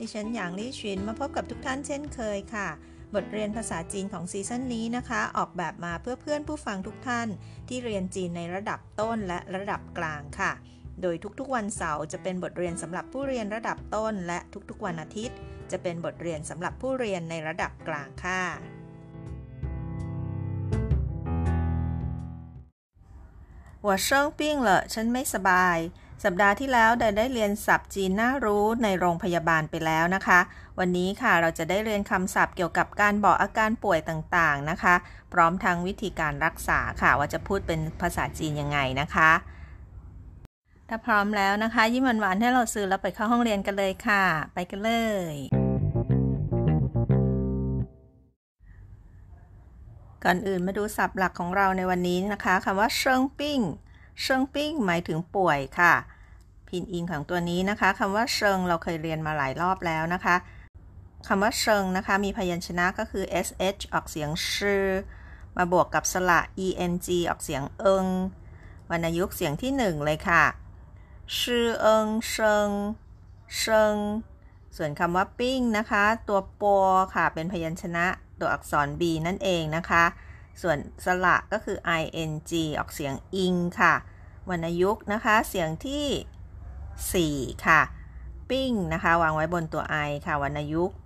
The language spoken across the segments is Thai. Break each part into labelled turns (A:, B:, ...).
A: ดิฉันหยางลี่ชินมาพบกับทุกท่านเช่นเคยค่ะ บทเรียนภาษาจีนของซีซั่นนี้นะคะ ออกแบบมาเพื่อเพื่อนผู้ฟังทุกท่าน ที่เรียนจีนในระดับต้นและระดับกลางค่ะ โดยทุกๆวันเสาร์จะเป็นบทเรียนสำหรับผู้เรียนระดับต้น และทุกๆวันอาทิตย์ จะเป็นบทเรียนสำหรับผู้เรียนในระดับกลางค่ะ我生病了ฉันไม่สบาย สัปดาห์ที่แล้วได้ได้เรียนศัพท์จีนน่ารู้ในโรงพยาบาลไปแล้วนะคะ วันนี้ค่ะเราจะได้เรียนคำศัพท์เกี่ยวกับการบอกอาการป่วยต่างๆนะคะ พร้อมทั้งวิธีการรักษาค่ะ ว่าจะพูดเป็นภาษาจีนยังไงนะคะ ถ้าพร้อมแล้วนะคะ ยิ้มหวานๆให้เราซื้อแล้วไปเข้าห้องเรียนกันเลยค่ะ ไปกันเลยก่อนอื่นมาดูศัพท์หลักของเราในวันนี้นะคะคำว่าเชิงปิ้ง เชิงปิ้งหมายถึงป่วยค่ะ พินอิงของตัวนี้นะคะคำว่าเชิงเราเคยเรียนมาหลายรอบแล้วนะคะคำว่าเชิงนะคะ มีพยัญชนะก็คือ sh ออกเสียงชื่อมาบวกกับสระ eng ออกเสียงเอิงวรรณยุกต์เสียงที่หนึ่งเลยค่ะชื่อเอิงเชิงเชิง ส่วนคำว่าปิ้งนะคะ ตัวปอค่ะ เป็นพยัญชนะตัวอักษร b นั่นเองนะคะ ส่วนสระก็คือ ing ออกเสียงอิงค่ะ วรรณยุกต์นะคะ เสียงที่ 4 ค่ะ ปิ้งนะคะ วางไว้บนตัว i ค่ะวรรณยุกต์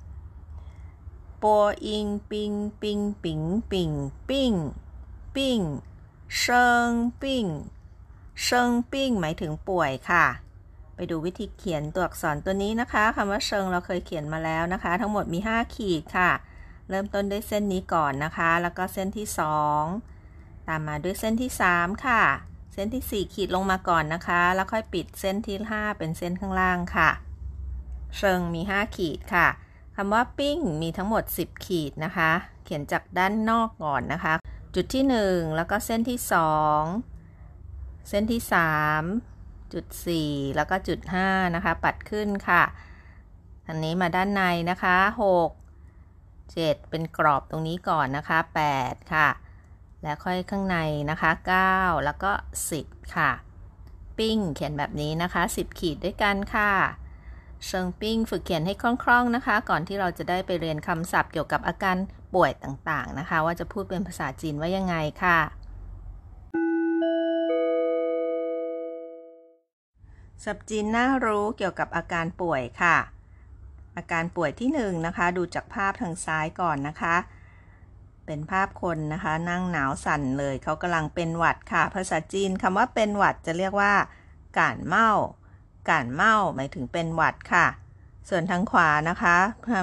A: ปออิงปิงปิงปิงปิงปิ้งปิ้งเชิงปิ้งเชิงปิ้งหมายถึงป่วยค่ะ ไปดูวิธีเขียนตัวอักษรตัวนี้นะคะคำว่าเชิงเราเคยเขียนมาแล้วนะคะ ทั้งหมดมี 5 ขีดค่ะ เริ่มต้นด้วยเส้นนี้ก่อนนะคะ แล้วก็เส้นที่ 2 ตามมาด้วยเส้นที่ 3 ค่ะ เส้นที่ 4 ขีดลงมาก่อนนะคะ แล้วค่อยปิดเส้นที่ 5 เป็นเส้นข้างล่างค่ะ เชิงมี 5 ขีดค่ะคำว่าปิ้งมีทั้งหมด 10 ขีดนะคะ เขียนจากด้านนอกก่อนนะคะ จุดที่ 1 แล้วก็เส้นที่ 2 เส้นที่ 3 จุด 4 แล้วก็จุด 5 นะคะ ปัดขึ้นค่ะ อันนี้มาด้านในนะคะ 6 7 เป็นกรอบตรงนี้ก่อนนะคะ 8 ค่ะ แล้วค่อยข้างในนะคะ 9 แล้วก็ 10 ค่ะ ปิ้งเขียนแบบนี้นะคะ 10 ขีดด้วยกันค่ะ เชิงปิ้งฝึกเขียนให้คล่องๆนะคะ ก่อนที่เราจะได้ไปเรียนคำศัพท์เกี่ยวกับอาการป่วยต่างๆนะคะ ว่าจะพูดเป็นภาษาจีนว่ายังไงค่ะศัพท์จีนน่ารู้เกี่ยวกับอาการป่วยค่ะ อาการป่วยที่1นนะคะ ดูจากภาพทางซ้ายก่อนนะคะ เป็นภาพคนนะคะ นั่งหนาวสั่นเลยเขากำลังเป็นหวัดค่ะ ภาษาจีนคำว่าเป็นหวัดจะเรียกว่า ก่านเมาก่านเมาหมายถึงเป็นหวัดค่ะ ส่วนทางขวานะคะ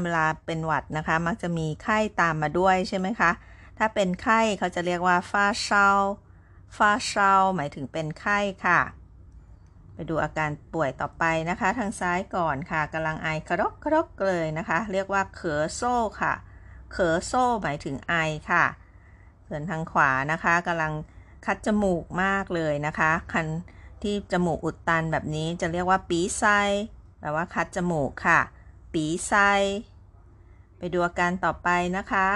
A: เวลาเป็นหวัดนะคะ มักจะมีไข้ตามมาด้วยใช่ไหมคะ ถ้าเป็นไข้เขาจะเรียกว่าฟ้าเชาฟ้าเชาหมายถึงเป็นไข้ค่ะ ไปดูอาการป่วยต่อไปนะคะ ทางซ้ายก่อนค่ะกำลังไอครกครกเลยนะคะ เรียกว่าเขอโซ่ค่ะ เขอโซ่หมายถึงไอค่ะ ส่วนทางขวานะคะกำลังคัดจมูกมากเลยนะคะคันที่จมูกอุดตันแบบนี้จะเรียกว่าปีไซแปลว่าคัดจมูกค่ะ ปีไซไปดูอาการต่อไปนะคะ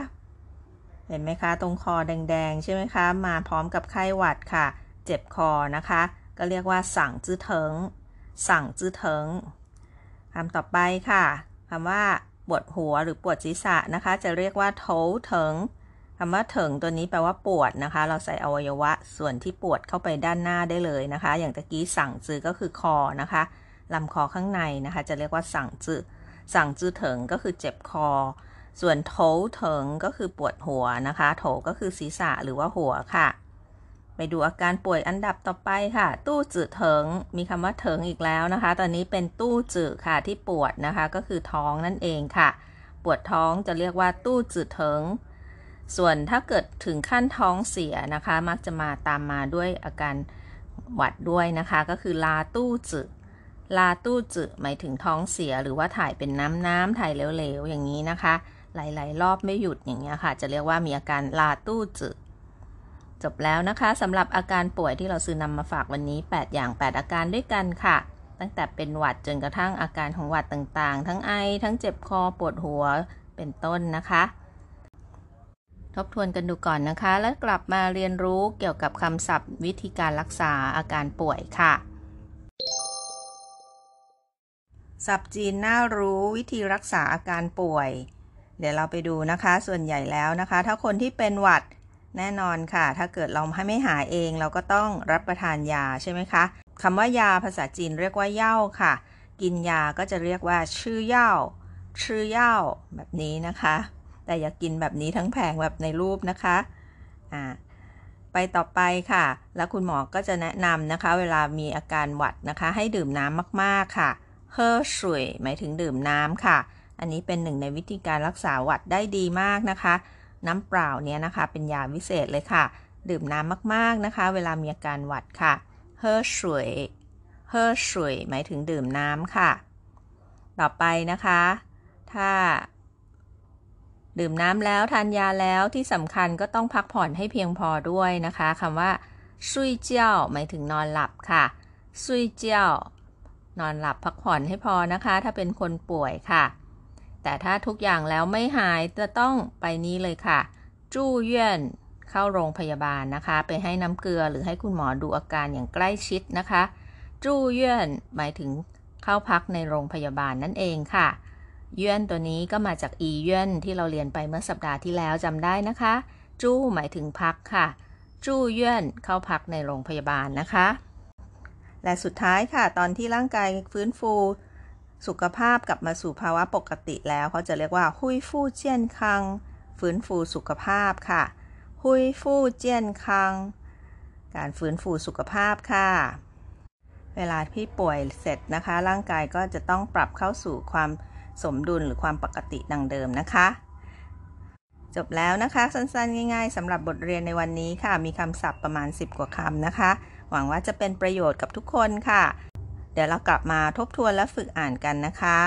A: เห็นไหมคะ ตรงคอแดงๆ ใช่ไหมคะ มาพร้อมกับไข้หวัดค่ะ เจ็บคอนะคะ ก็เรียกว่าสั่งจื้อเถิง สั่งจื้อเถิงคำต่อไปค่ะคำว่า ปวดหัวหรือปวดศีรษะนะคะ จะเรียกว่าโถเถิงคำว่าเถิงตัวนี้แปลว่าปวดนะคะ เราใส่อวัยวะส่วนที่ปวดเข้าไปด้านหน้าได้เลยนะคะ อย่างตะกี้สั่งจื้อก็คือคอนะคะลำคอข้างในนะคะ จะเรียกว่าสั่งจื้อสั่งจือเถิงก็คือเจ็บคอ ส่วนโถเถิงก็คือปวดหัวนะคะ โถก็คือศีรษะหรือว่าหัวค่ะ ไปดูอาการป่วยอันดับต่อไปค่ะ ตู้จืดเถิง มีคำว่าเถิงอีกแล้วนะคะ ตอนนี้เป็นตู้จืดค่ะที่ปวดนะคะ ก็คือท้องนั่นเองค่ะ ปวดท้องจะเรียกว่าตู้จืดเถิง ส่วนถ้าเกิดถึงขั้นท้องเสียนะคะ มักจะมาตามมาด้วยอาการหวัดด้วยนะคะ ก็คือลาตู้จืดลาตู้จืดหมายถึงท้องเสียหรือว่าถ่ายเป็นน้ำน้ำถ่ายเหลวๆอย่างนี้นะคะ หลายๆ รอบไม่หยุดอย่างเงี้ยค่ะ จะเรียกว่ามีอาการลาตู้จืด จบแล้วนะคะสำหรับอาการป่วยที่เราซื้อนำมาฝากวันนี้ 8 อย่าง 8 อาการด้วยกันค่ะ ตั้งแต่เป็นหวัดจนกระทั่งอาการของหวัดต่างๆ ทั้งไอ ทั้งเจ็บคอปวดหัวเป็นต้นนะคะ ทบทวนกันดูก่อนนะคะ แล้วกลับมาเรียนรู้เกี่ยวกับคำศัพท์ วิธีการรักษาอาการป่วยค่ะศัพท์จีนน่ารู้วิธีรักษาอาการป่วย เดี๋ยวเราไปดูนะคะ ส่วนใหญ่แล้วนะคะ ถ้าคนที่เป็นหวัด แน่นอนค่ะ ถ้าเกิดเราให้ไม่หายเองเราก็ต้องรับประทานยาใช่ไหมคะคำว่ายาภาษาจีนเรียกว่าเย่าค่ะ กินยาก็จะเรียกว่าชื่อเย่าชื่อเย่าแบบนี้นะคะ แต่อย่ากกินแบบนี้ทั้งแผงแบบในรูปนะคะอ่าไปต่อไปค่ะ แล้วคุณหมอก็จะแนะนำนะคะ เวลามีอาการหวัดนะคะ ให้ดื่มน้ำมากๆค่ะเฮอสวยหมายถึงดื่มน้ำค่ะ อันนี้เป็นหนึ่งในวิธีการรักษาหวัดได้ดีมากนะคะ น้ำเปล่าเนี่ยนะคะ เป็นยาวิเศษเลยค่ะ ดื่มน้ำมากๆนะคะ เวลามีอาการหวัดค่ะเฮอสวยเฮอสวยหมายถึงดื่มน้ำค่ะ ต่อไปนะคะ ถ้า ดื่มน้ำแล้วทานยาแล้วที่สำคัญก็ต้องพักผ่อนให้เพียงพอด้วยนะคะคำว่าซุยเจ้าหมายถึงนอนหลับค่ะซุยเจ้านอนหลับพักผ่อนให้พอนะคะ ถ้าเป็นคนป่วยค่ะ แต่ถ้าทุกอย่างแล้วไม่หายจะต้องไปนี้เลยค่ะ จู้เย่นเข้าโรงพยาบาลนะคะ ไปให้น้ำเกลือหรือให้คุณหมอดูอาการอย่างใกล้ชิดนะคะ จู้เย่นหมายถึงเข้าพักในโรงพยาบาลนั่นเองค่ะ เยื่นตัวนี้ก็มาจากอีเยื่นที่เราเรียนไปเมื่อสัปดาห์ที่แล้วจำได้นะคะ จู้หมายถึงพักค่ะ จู้เยื่นเข้าพักในโรงพยาบาลนะคะ และสุดท้ายค่ะ ตอนที่ร่างกายฟื้นฟู สุขภาพกลับมาสู่ภาวะปกติแล้วเขาจะเรียกว่าหุยฟู่เจียนคัง ฟื้นฟูสุขภาพค่ะ หุยฟู่เจียนคัง การฟื้นฟูสุขภาพค่ะ เวลาที่ป่วยเสร็จนะคะ ร่างกายก็จะต้องปรับเข้าสู่ความสมดุลหรือความปกติดังเดิมนะคะ จบแล้วนะคะ สั้นๆ ง่ายๆสำหรับบทเรียนในวันนี้ค่ะ มีคำศัพท์ประมาณ 10 กว่าคำนะคะ หวังว่าจะเป็นประโยชน์กับทุกคนค่ะ เดี๋ยวเรากลับมาทบทวนและฝึกอ่านกันนะคะ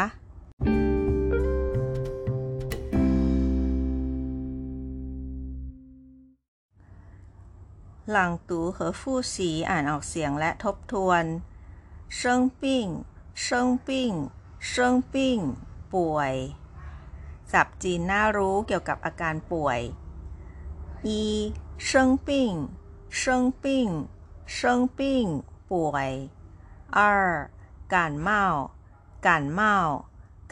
A: หลังตู和复习อ่านออกเสียงและทบทวน生病生病生病ป่วย ศัพท์จีนน่ารู้เกี่ยวกับอาการป่วย一生病生病生病ป่วย 二感冒感冒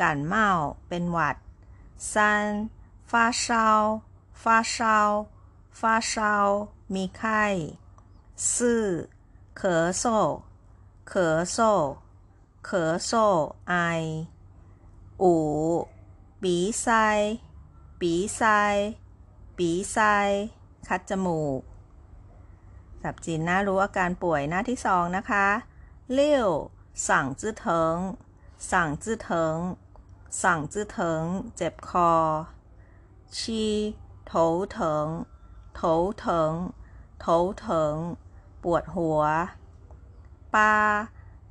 A: 感冒เป็นหวัด三发烧发烧发烧มีไข้四咳嗽咳嗽咳嗽ไอ五鼻塞鼻塞鼻塞คัดจมูก สับจีนน่ารู้อาการป่วยหน้าที่สองนะคะ เลี้ยวสั่งจื้อเถิงสั่งจื้อเถิงสั่งจื้อเถิงเจ็บคอชีโถเถิงโถเถิงโถเถิงปวดหัวปา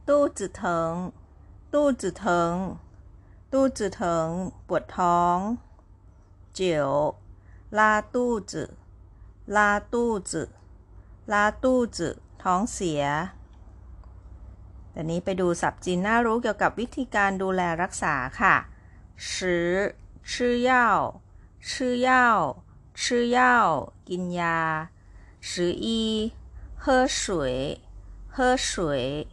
A: ตู้จื้อเถิงตู้จื้อเถิงตู้จื้อเถิงปวดท้องเจียวลาตู้จื้อลาตู้จื้อลาตู้จื้อท้องเสีย แต่นี้ไปดูศัพท์จีนน่ารู้เกี่ยวกับวิธีการดูแลรักษาค่ะชือชื่อยาชื่อยาชื่อยากินยา十一喝水喝水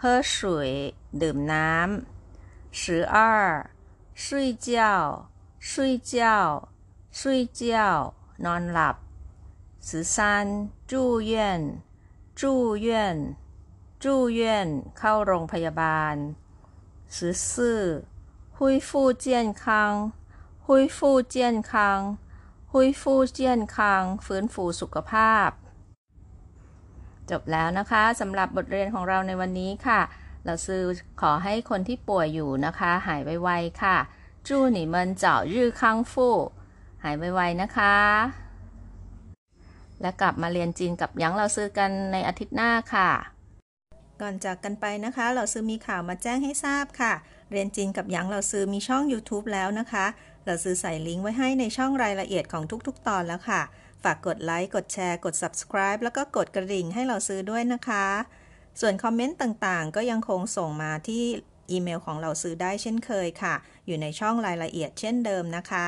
A: 喝水ดื่มน้ำ十二睡觉睡觉睡觉นอนหลับ十三住院住院 住院เข้าโรงพยาบาล十四恢复健康恢复健康恢复健康ฟื้นฟูสุขภาพ จบแล้วนะคะสำหรับบทเรียนของเราในวันนี้ค่ะ เราซื้อขอให้คนที่ป่วยอยู่นะคะ หายไวๆค่ะ祝你们早日康复หายไวๆนะคะ และกลับมาเรียนจีนกับยังเราซื้อกันในอาทิตย์หน้าค่ะ ก่อนจากกันไปนะคะ เราซื้อมีข่าวมาแจ้งให้ทราบค่ะ เรียนจีนกับหยางเราซื้อมีช่อง YouTube แล้วนะคะ เราซื้อใส่ลิงก์ไว้ให้ในช่องรายละเอียดของทุกๆ ตอนแล้วค่ะ ฝากกดไลค์ กดแชร์ กด subscribe แล้วก็กดกระดิ่งให้เราซื้อด้วยนะคะ ส่วนคอมเมนต์ต่างๆ ก็ยังคงส่งมาที่อีเมลของเราซื้อได้เช่นเคยค่ะ อยู่ในช่องรายละเอียดเช่นเดิมนะคะ